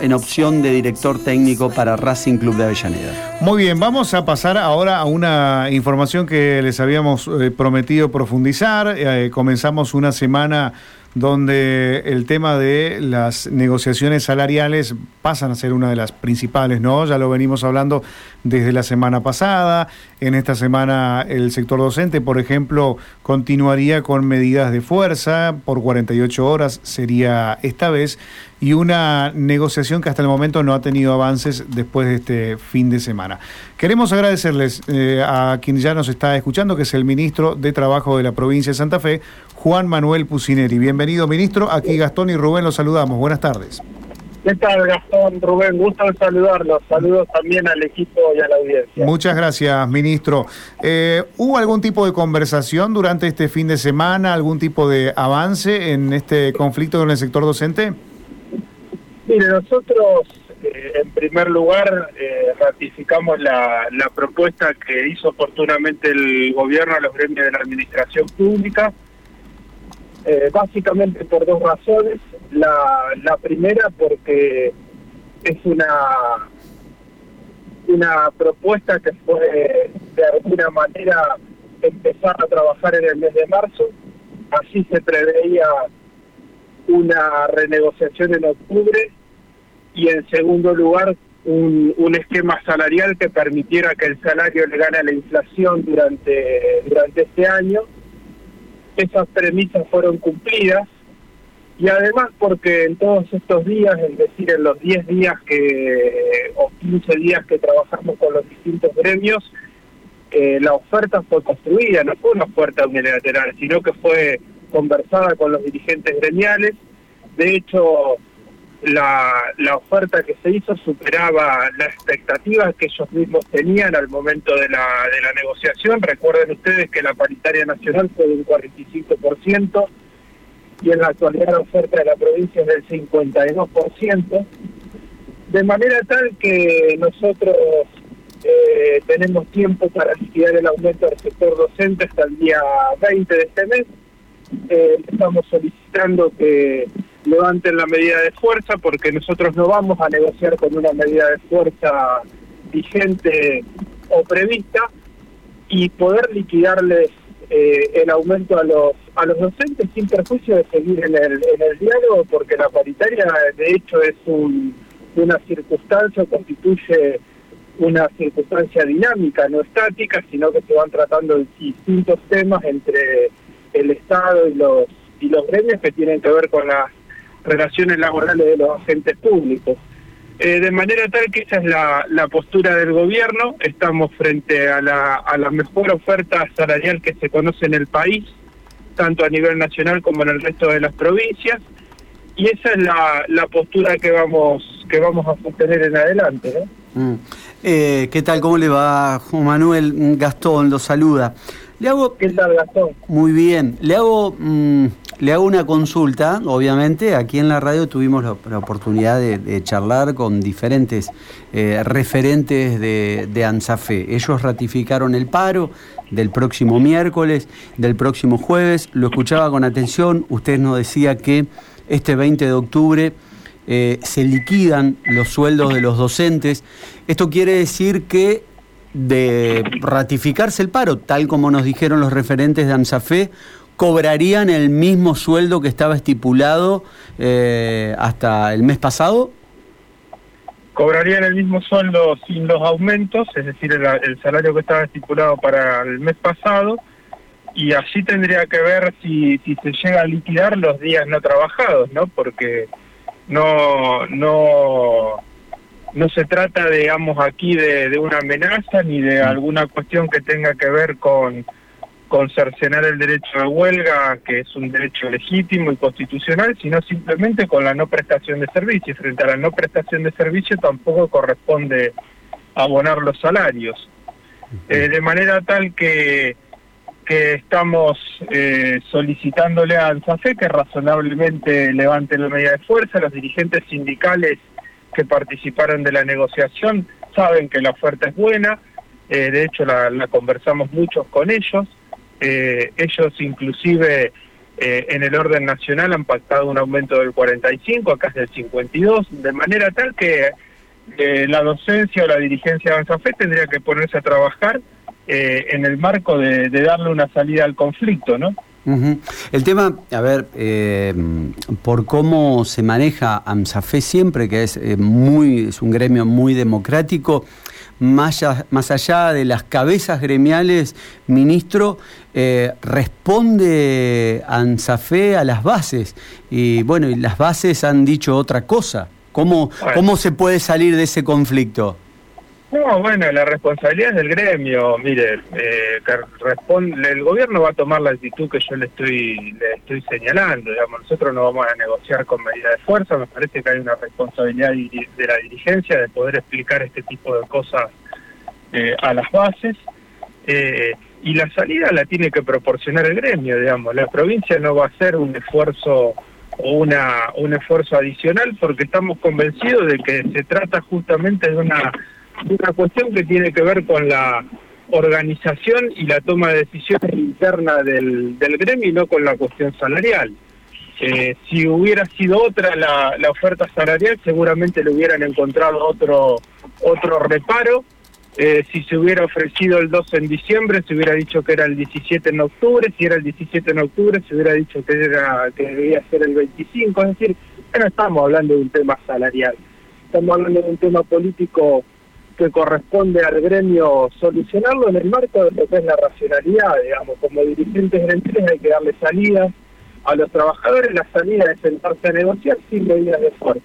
en opción de director técnico para Racing Club de Avellaneda. Muy bien, vamos a pasar ahora a una información que les habíamos eh, prometido profundizar. Eh, comenzamos una semana donde el tema de las negociaciones salariales pasan a ser una de las principales, ¿no? Ya lo venimos hablando desde la semana pasada. En esta semana el sector docente, por ejemplo, continuaría con medidas de fuerza por 48 horas, sería esta vez, y una negociación que hasta el momento no ha tenido avances después de este fin de semana. Queremos agradecerles eh, a quien ya nos está escuchando, que es el ministro de Trabajo de la provincia de Santa Fe, Juan Manuel Pucineri. Bienvenido, ministro. Aquí Gastón y Rubén los saludamos. Buenas tardes. ¿Qué tal, Gastón, Rubén? Gusto en saludarlos. Saludos también al equipo y a la audiencia. Muchas gracias, ministro. Eh, ¿Hubo algún tipo de conversación durante este fin de semana, algún tipo de avance en este conflicto con el sector docente? Mire, nosotros, eh, en primer lugar, eh, ratificamos la, la propuesta que hizo oportunamente el gobierno a los gremios de la administración pública eh, básicamente por dos razones. La, la primera porque es una una propuesta que fue de alguna manera empezar a trabajar en el mes de marzo. Así se preveía una renegociación en octubre y en segundo lugar un, un esquema salarial que permitiera que el salario le gane a la inflación durante, durante este año esas premisas fueron cumplidas y además porque en todos estos días, es decir, en los 10 días que o 15 días que trabajamos con los distintos gremios, eh, la oferta fue construida, no fue una oferta unilateral, sino que fue conversada con los dirigentes gremiales. De hecho, la, oferta que se hizo superaba las expectativas que ellos mismos tenían al momento de la, de la negociación. Recuerden ustedes que la paritaria nacional fue de un 45% y en la actualidad la oferta de la provincia es del 52%, de manera tal que nosotros eh, tenemos tiempo para liquidar el aumento del sector docente hasta el día 20 de este mes. Eh, estamos solicitando que levanten la medida de fuerza porque nosotros no vamos a negociar con una medida de fuerza vigente o prevista y poder liquidarles eh, el aumento a los a los docentes sin perjuicio de seguir en el, en el diálogo porque la paritaria de hecho es un, una circunstancia, constituye una circunstancia dinámica, no estática, sino que se van tratando distintos temas entre el Estado y los y los gremios que tienen que ver con las relaciones laborales de los agentes públicos. Eh, de manera tal que esa es la, la, postura del gobierno, estamos frente a la, a la mejor oferta salarial que se conoce en el país, tanto a nivel nacional como en el resto de las provincias, y esa es la, la postura que vamos, que vamos a sostener en adelante. Mm. Eh, ¿Qué tal? ¿Cómo le va? Juan Manuel Gastón lo saluda. Le hago, ¿Qué tal, Gastón? Muy bien. Le hago... Mm, le hago una consulta, obviamente, aquí en la radio tuvimos la, oportunidad de, charlar con diferentes eh, referentes de, de, ANSAFE. Ellos ratificaron el paro del próximo miércoles, del próximo jueves, lo escuchaba con atención, usted nos decía que este 20 de octubre eh, se liquidan los sueldos de los docentes. Esto quiere decir que de ratificarse el paro, tal como nos dijeron los referentes de ANSAFE, cobrarían el mismo sueldo que estaba estipulado eh, hasta el mes pasado? Cobrarían el mismo sueldo sin los aumentos, es decir, el, salario que estaba estipulado para el mes pasado, y allí tendría que ver si, si se llega a liquidar los días no trabajados, ¿no? Porque no, no, no se trata, digamos, aquí de, de una amenaza ni de alguna cuestión que tenga que ver con con cercenar el derecho de huelga, que es un derecho legítimo y constitucional, sino simplemente con la no prestación de servicio. Frente a la no prestación de servicio tampoco corresponde abonar los salarios. Eh, de manera tal que, que estamos eh, solicitándole a ANSAFE que razonablemente levante la medida de fuerza. Los dirigentes sindicales que participaron de la negociación saben que la oferta es buena, eh, de hecho la, conversamos muchos con ellos. Eh, ellos inclusive eh, en el orden nacional han pactado un aumento del 45, acá es del 52, de manera tal que la docencia o la dirigencia de Avanzafé tendría que ponerse a trabajar en el marco de, darle una salida al conflicto, ¿no? El tema, a ver, por cómo se maneja AMSAFE siempre, que es muy, es un gremio muy democrático, más, más allá de las cabezas gremiales, ministro, eh, responde ANSAFE a las bases. Y bueno, y las bases han dicho otra cosa. ¿Cómo, ¿Cómo se puede salir de ese conflicto? No, bueno, la responsabilidad es del gremio. Mire, eh, responde, el gobierno va a tomar la actitud que yo le estoy le estoy señalando. Digamos, nosotros no vamos a negociar con medida de fuerza. Me parece que hay una responsabilidad de la dirigencia de poder explicar este tipo de cosas eh, a las bases. Eh, y la salida la tiene que proporcionar el gremio, digamos. La provincia no va a hacer un esfuerzo una un esfuerzo adicional porque estamos convencidos de que se trata justamente de una una cuestión que tiene que ver con la organización y la toma de decisiones interna del, del gremio y no con la cuestión salarial. Eh, si hubiera sido otra la, la, oferta salarial, seguramente le hubieran encontrado otro, otro reparo. Eh, si se hubiera ofrecido el 12 en diciembre, se hubiera dicho que era el 17 en octubre. Si era el 17 en octubre, se hubiera dicho que, era, que debía ser el 25. Es decir, no estamos hablando de un tema salarial, estamos hablando de un tema político que corresponde al gremio solucionarlo en el marco de lo que es la racionalidad, digamos, como dirigentes gremiales hay que darle salida a los trabajadores, la salida es sentarse a negociar sin medidas de fuerza.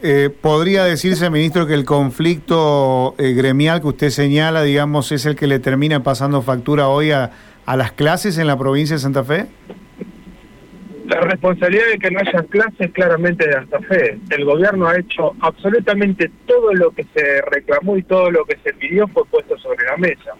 Eh, ¿Podría decirse, ministro, que el conflicto eh, gremial que usted señala, digamos, es el que le termina pasando factura hoy a, a las clases en la provincia de Santa Fe? La responsabilidad de que no haya clases claramente de Santa Fe. El gobierno ha hecho absolutamente todo lo que se reclamó y todo lo que se pidió fue puesto sobre la mesa.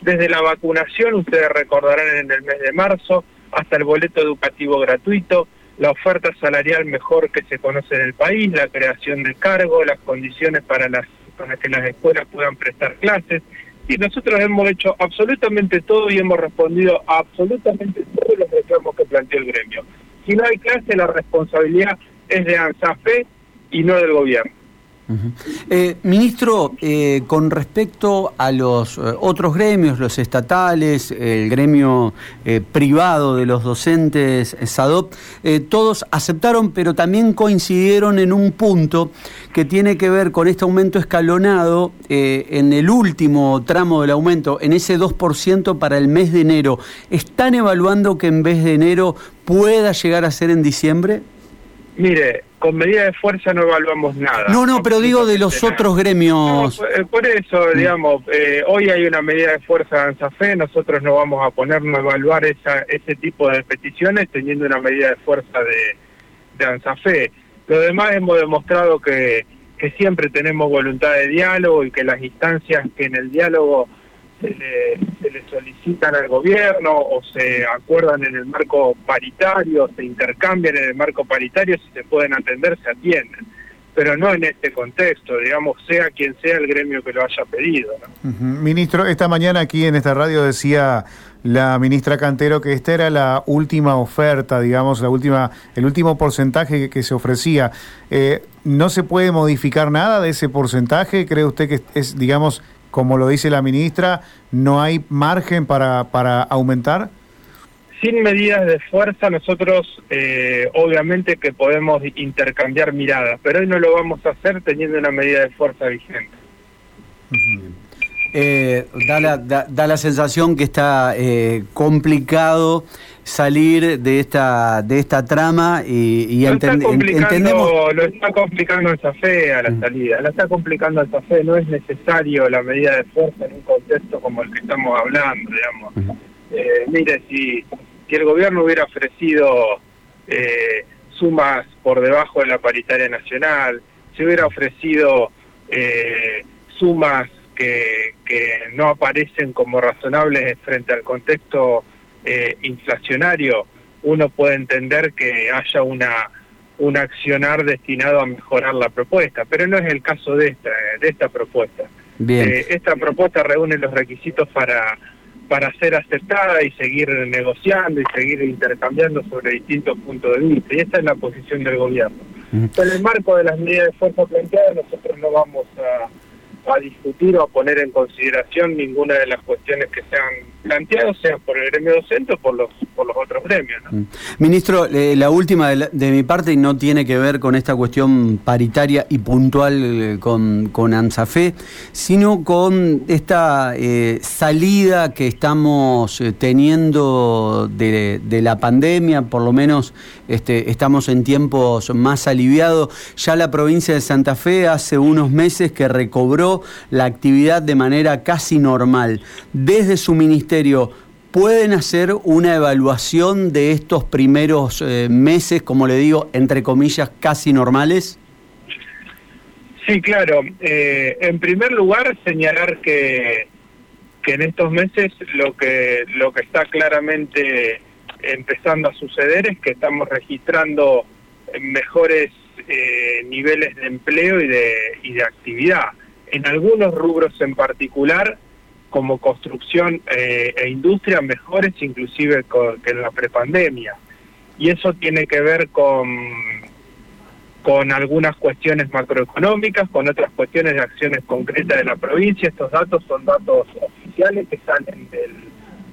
Desde la vacunación, ustedes recordarán en el mes de marzo, hasta el boleto educativo gratuito, la oferta salarial mejor que se conoce en el país, la creación de cargo, las condiciones para, las, para que las escuelas puedan prestar clases. Y nosotros hemos hecho absolutamente todo y hemos respondido a absolutamente todos los reclamos que planteó el gremio. Si no hay clase, la responsabilidad es de ANSAFE y no del gobierno. Eh, ministro, eh, con respecto a los eh, otros gremios, los estatales, el gremio privado de los docentes, SADOP, todos aceptaron, pero también coincidieron en un punto que tiene que ver con este aumento escalonado en el último tramo del aumento, en ese 2% para el mes de enero. ¿Están evaluando que en vez de enero pueda llegar a ser en diciembre? Mire, con medida de fuerza no evaluamos nada. No, no, pero digo de los otros gremios. Eh, por, eso, mm. digamos, eh, hoy hay una medida de fuerza de ANSAFE, nosotros no vamos a ponernos a evaluar esa, ese tipo de peticiones teniendo una medida de fuerza de, de ANSAFE. Lo demás hemos demostrado que, que siempre tenemos voluntad de diálogo y que las instancias que en el diálogo se le, se le solicitan al gobierno o se acuerdan en el marco paritario, se intercambian en el marco paritario, si se pueden atender, se atienden. Pero no en este contexto, digamos, sea quien sea el gremio que lo haya pedido. Ministro, esta mañana aquí en esta radio decía la ministra Cantero que esta era la última oferta, digamos, la última, el último porcentaje que, se ofrecía. Eh, ¿No se puede modificar nada de ese porcentaje? ¿Cree usted que es, digamos, como lo dice la ministra, no hay margen para, para aumentar? Sin medidas de fuerza nosotros eh, obviamente que podemos intercambiar miradas, pero hoy no lo vamos a hacer teniendo una medida de fuerza vigente. Eh, da, la, da, la sensación que está eh, complicado salir de esta de esta trama y, y entendemos lo está complicando esa fe a la mm. salida la está complicando esa fe no es necesario la medida de fuerza en un contexto como el que estamos hablando digamos eh, mire si, si el gobierno hubiera ofrecido eh, sumas por debajo de la paritaria nacional si hubiera ofrecido eh, sumas que, que no aparecen como razonables frente al contexto eh, inflacionario, uno puede entender que haya una un accionar destinado a mejorar la propuesta, pero no es el caso de esta de esta propuesta. Bien. Eh, esta propuesta reúne los requisitos para para ser aceptada y seguir negociando y seguir intercambiando sobre distintos puntos de vista. Y esa es la posición del gobierno. En el marco de las medidas de fuerza planteadas, nosotros no vamos a a discutir o a poner en consideración ninguna de las cuestiones que se planteado, sea por el gremio docente o por los, por los otros gremios. Mm. Ministro, eh, la última de, mi parte no tiene que ver con esta cuestión paritaria y puntual eh, con, con ANSAFE, sino con esta eh, salida que estamos teniendo de, de, la pandemia, por lo menos este, estamos en tiempos más aliviados. Ya la provincia de Santa Fe hace unos meses que recobró la actividad de manera casi normal. Desde su ministerio, ¿pueden hacer una evaluación de estos primeros eh, meses, como le digo, entre comillas, casi normales? Sí, claro. Eh, en primer lugar, señalar que, que en estos meses lo que, lo que está claramente empezando a suceder es que estamos registrando mejores eh, niveles de empleo y de, y de actividad en algunos rubros en particular, como construcción eh, e industria, mejores inclusive que en la prepandemia. Y eso tiene que ver con, con algunas cuestiones macroeconómicas, con otras cuestiones de acciones concretas de la provincia. Estos datos son datos oficiales que salen del,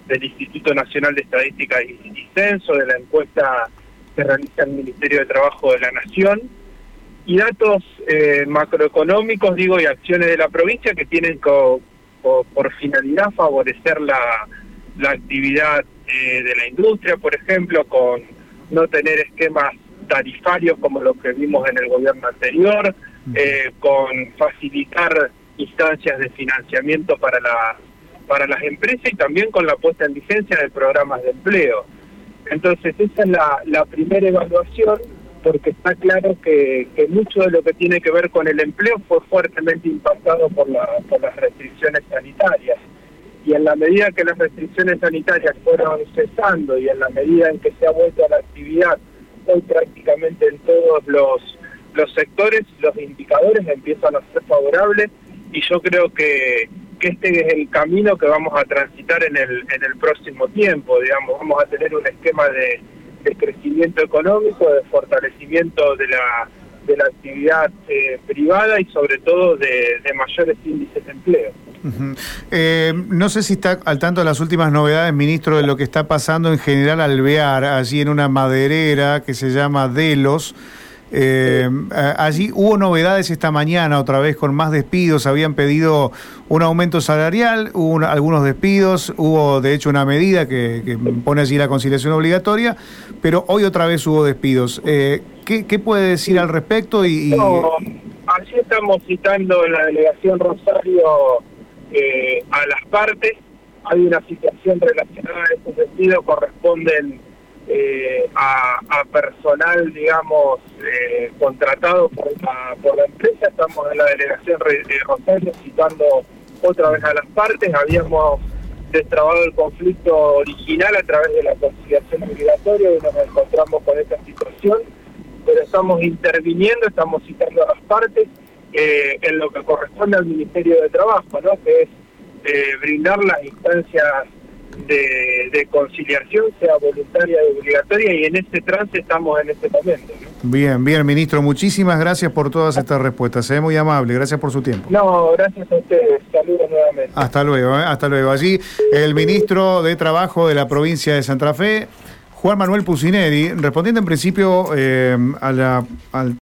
del Instituto Nacional de Estadística y, Censo, de la encuesta que realiza el Ministerio de Trabajo de la Nación y datos eh, macroeconómicos, digo, y acciones de la provincia que tienen por finalidad favorecer la, la actividad eh, de la industria, por ejemplo, con no tener esquemas tarifarios como los que vimos en el gobierno anterior, eh, con facilitar instancias de financiamiento para la para las empresas y también con la puesta en vigencia de programas de empleo. Entonces, esa es la, la primera evaluación porque está claro que, mucho de lo que tiene que ver con el empleo fue fuertemente impactado por, por las restricciones sanitarias. Y en la medida que las restricciones sanitarias fueron cesando y en la medida en que se ha vuelto a la actividad hoy prácticamente en todos los, los sectores, los indicadores empiezan a ser favorables y yo creo que, que este es el camino que vamos a transitar en el, en el próximo tiempo, digamos, vamos a tener un esquema de de crecimiento económico, de fortalecimiento de la, de la actividad eh, privada y sobre todo de, mayores índices de empleo. Eh, no sé si está al tanto de las últimas novedades, ministro, de lo que está pasando en general Alvear, allí en una maderera que se llama Delos. Eh, allí hubo novedades esta mañana, otra vez con más despidos. Habían pedido un aumento salarial, hubo algunos despidos, hubo de hecho una medida que, pone allí la conciliación obligatoria, pero hoy otra vez hubo despidos. Eh, ¿qué, puede decir al respecto? Y, así estamos citando en la delegación Rosario eh, a las partes. Hay una situación relacionada a estos despidos, corresponden eh, a, personal, digamos, eh, contratado por la, por la empresa. Estamos en la delegación de Rosario citando otra vez a las partes. Habíamos destrabado el conflicto original a través de la conciliación obligatoria y nos encontramos con esta situación, pero estamos interviniendo, estamos citando a las partes eh, en lo que corresponde al Ministerio de Trabajo, ¿no? que es brindar las instancias de, conciliación sea voluntaria y obligatoria y en este trance estamos en este momento. Bien, bien, ministro, muchísimas gracias por todas estas respuestas, se ve muy amable, gracias por su tiempo. No, gracias a ustedes, saludos nuevamente. Hasta luego, ¿eh? hasta luego. Allí el ministro de Trabajo de la provincia de Santa Fe, Juan Manuel Pusineri, respondiendo en principio eh, a la, al